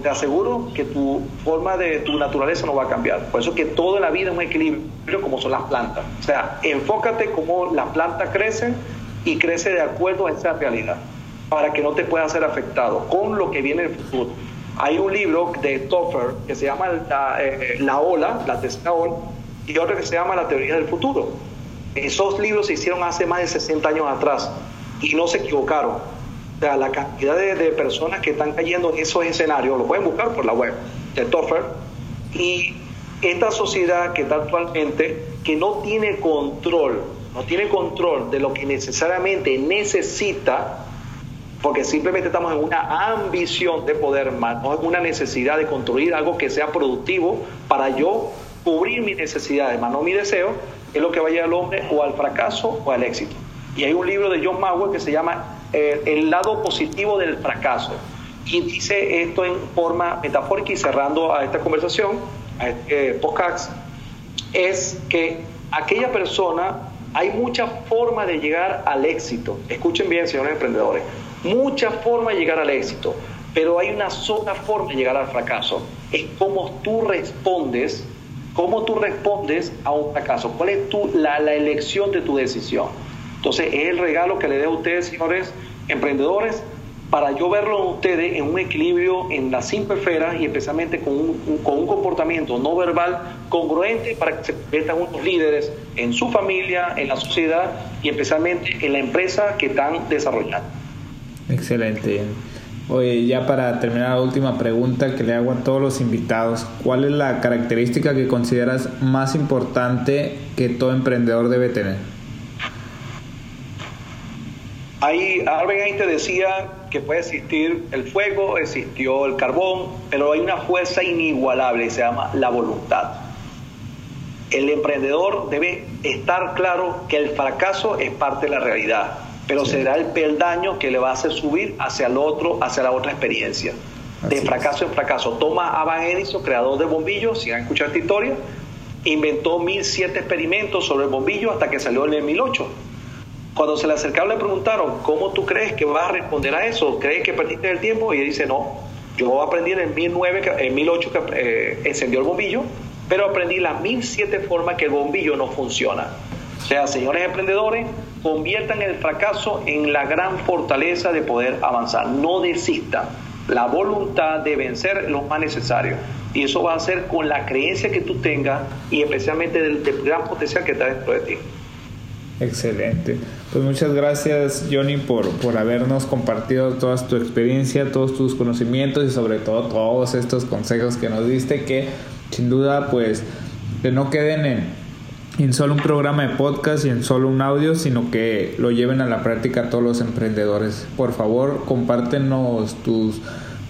te aseguro que tu forma de tu naturaleza no va a cambiar. Por eso que todo en la vida es un equilibrio como son las plantas. O sea, enfócate cómo las plantas crecen y crece de acuerdo a esa realidad, para que no te pueda ser afectado con lo que viene en el futuro. Hay un libro de Toffer que se llama la, eh, la Ola, la tercera ola, y otro que se llama La teoría del futuro. Esos libros se hicieron hace más de 60 años atrás y no se equivocaron. O sea, la cantidad de, de personas que están cayendo en esos escenarios, lo pueden buscar por la web de Toffer, y esta sociedad que está actualmente, que no tiene control, no tiene control de lo que necesariamente necesita porque simplemente estamos en una ambición de poder más, no en una necesidad de construir algo que sea productivo para yo cubrir mis necesidades, más no mi deseo, es lo que va a llevar al hombre o al fracaso o al éxito. Y hay un libro de John Mauer que se llama eh, El lado positivo del fracaso. Y dice esto en forma metafórica y cerrando a esta conversación, a este podcast, es que aquella persona, hay muchas formas de llegar al éxito. Escuchen bien, señores emprendedores muchas formas de llegar al éxito, pero hay una sola forma de llegar al fracaso. Es cómo tú respondes, cómo tú respondes a un fracaso. ¿Cuál es tu, la, elección de tu decisión? Entonces, es el regalo que le dé a ustedes, señores emprendedores, para yo verlo en ustedes en un equilibrio en las cinco esferas y especialmente con un, con un comportamiento no verbal congruente para que se conviertan unos líderes en su familia, en la sociedad y especialmente en la empresa que están desarrollando. Excelente. Oye, ya para terminar la última pregunta que le hago a todos los invitados, ¿cuál es la característica que consideras más importante que todo emprendedor debe tener? Ahí Albert Einstein decía que puede existir el fuego, existió el carbón, pero hay una fuerza inigualable y se llama la voluntad. El emprendedor debe estar claro que el fracaso es parte de la realidad pero será el peldaño que le va a hacer subir hacia el otro, hacia la otra experiencia. de fracaso en fracaso. Thomas Avan Edison, creador de bombillos, si han escuchado esta historia, inventó 1007 experimentos sobre el bombillo hasta que salió en el 1008. Cuando se le acercaron le preguntaron, ¿cómo tú crees que vas a responder a eso? ¿Crees que perdiste el tiempo? Y él dice, no, yo aprendí en el 1009, en 1008 que eh, encendió el bombillo, pero aprendí las 1007 formas que el bombillo no funciona. O sea, señores emprendedores, conviertan el fracaso en la gran fortaleza de poder avanzar. No desistan. La voluntad de vencer lo más necesario. Y eso va a ser con la creencia que tú tengas y especialmente del, gran potencial que está dentro de ti. Excelente. Pues muchas gracias Johnny por, por habernos compartido toda tu experiencia, todos tus conocimientos y sobre todo todos estos consejos que nos diste que sin duda pues que no queden en, en solo un programa de podcast y en solo un audio, sino que lo lleven a la práctica todos los emprendedores. Por favor, compártenos tus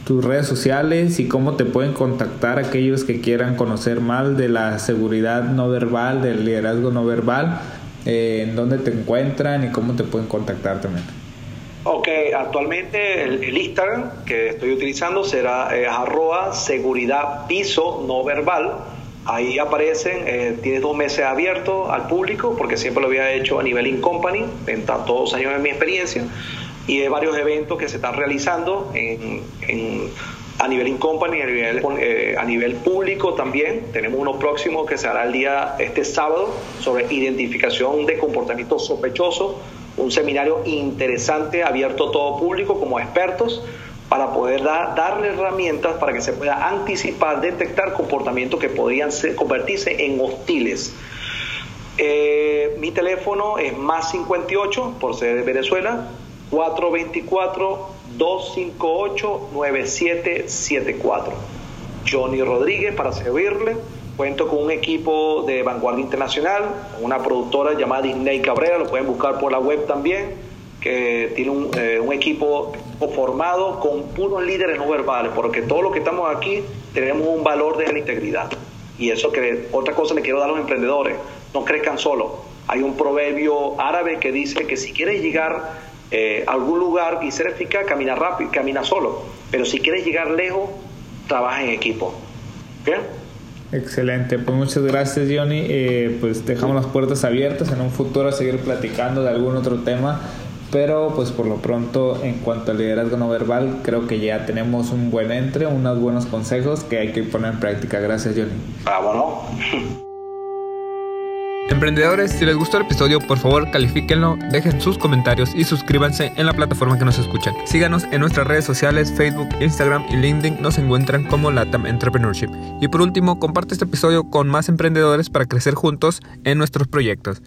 tus redes sociales y cómo te pueden contactar aquellos que quieran conocer más de la seguridad no verbal, del liderazgo no verbal, eh, en dónde te encuentran y cómo te pueden contactar también. Ok, actualmente el, Instagram que estoy utilizando será eh, arroba seguridad piso no verbal. Ahí aparecen, eh, tiene dos meses abierto al público porque siempre lo había hecho a nivel in company, en tantos años de mi experiencia y de varios eventos que se están realizando en, a nivel in company, a nivel, eh, a nivel público también. Tenemos uno próximo que se hará el día este sábado sobre identificación de comportamientos sospechosos, un seminario interesante abierto a todo público como expertos para poder darle herramientas para que se pueda anticipar, detectar comportamientos que podrían convertirse en hostiles. Eh, mi teléfono es más 58 por ser de Venezuela 424-258-9774. Johnny Rodríguez para servirle. Cuento con un equipo de vanguardia internacional, una productora llamada Disney Cabrera, lo pueden buscar por la web también, que tiene un, eh, un equipo formado con puros líderes no verbales, porque todos los que estamos aquí tenemos un valor de la integridad. Y eso que otra cosa le quiero dar a los emprendedores, no crezcan solos. Hay un proverbio árabe que dice que si quieres llegar eh, algún lugar y ser eficaz, camina rápido, camina solo. Pero si quieres llegar lejos, trabaja en equipo. ¿Bien? Excelente, pues muchas gracias Johnny. Eh, pues dejamos las puertas abiertas en un futuro a seguir platicando de algún otro tema. Pero pues por lo pronto en cuanto al liderazgo no verbal creo que ya tenemos un buen entre, unos buenos consejos que hay que poner en práctica. Gracias Johnny. Ah, bueno. Emprendedores, si les gustó el episodio, por favor califíquenlo, dejen sus comentarios y suscríbanse en la plataforma que nos escuchan. Síganos en nuestras redes sociales, Facebook, Instagram y LinkedIn, nos encuentran como Latam Entrepreneurship. Y por último, comparte este episodio con más emprendedores para crecer juntos en nuestros proyectos.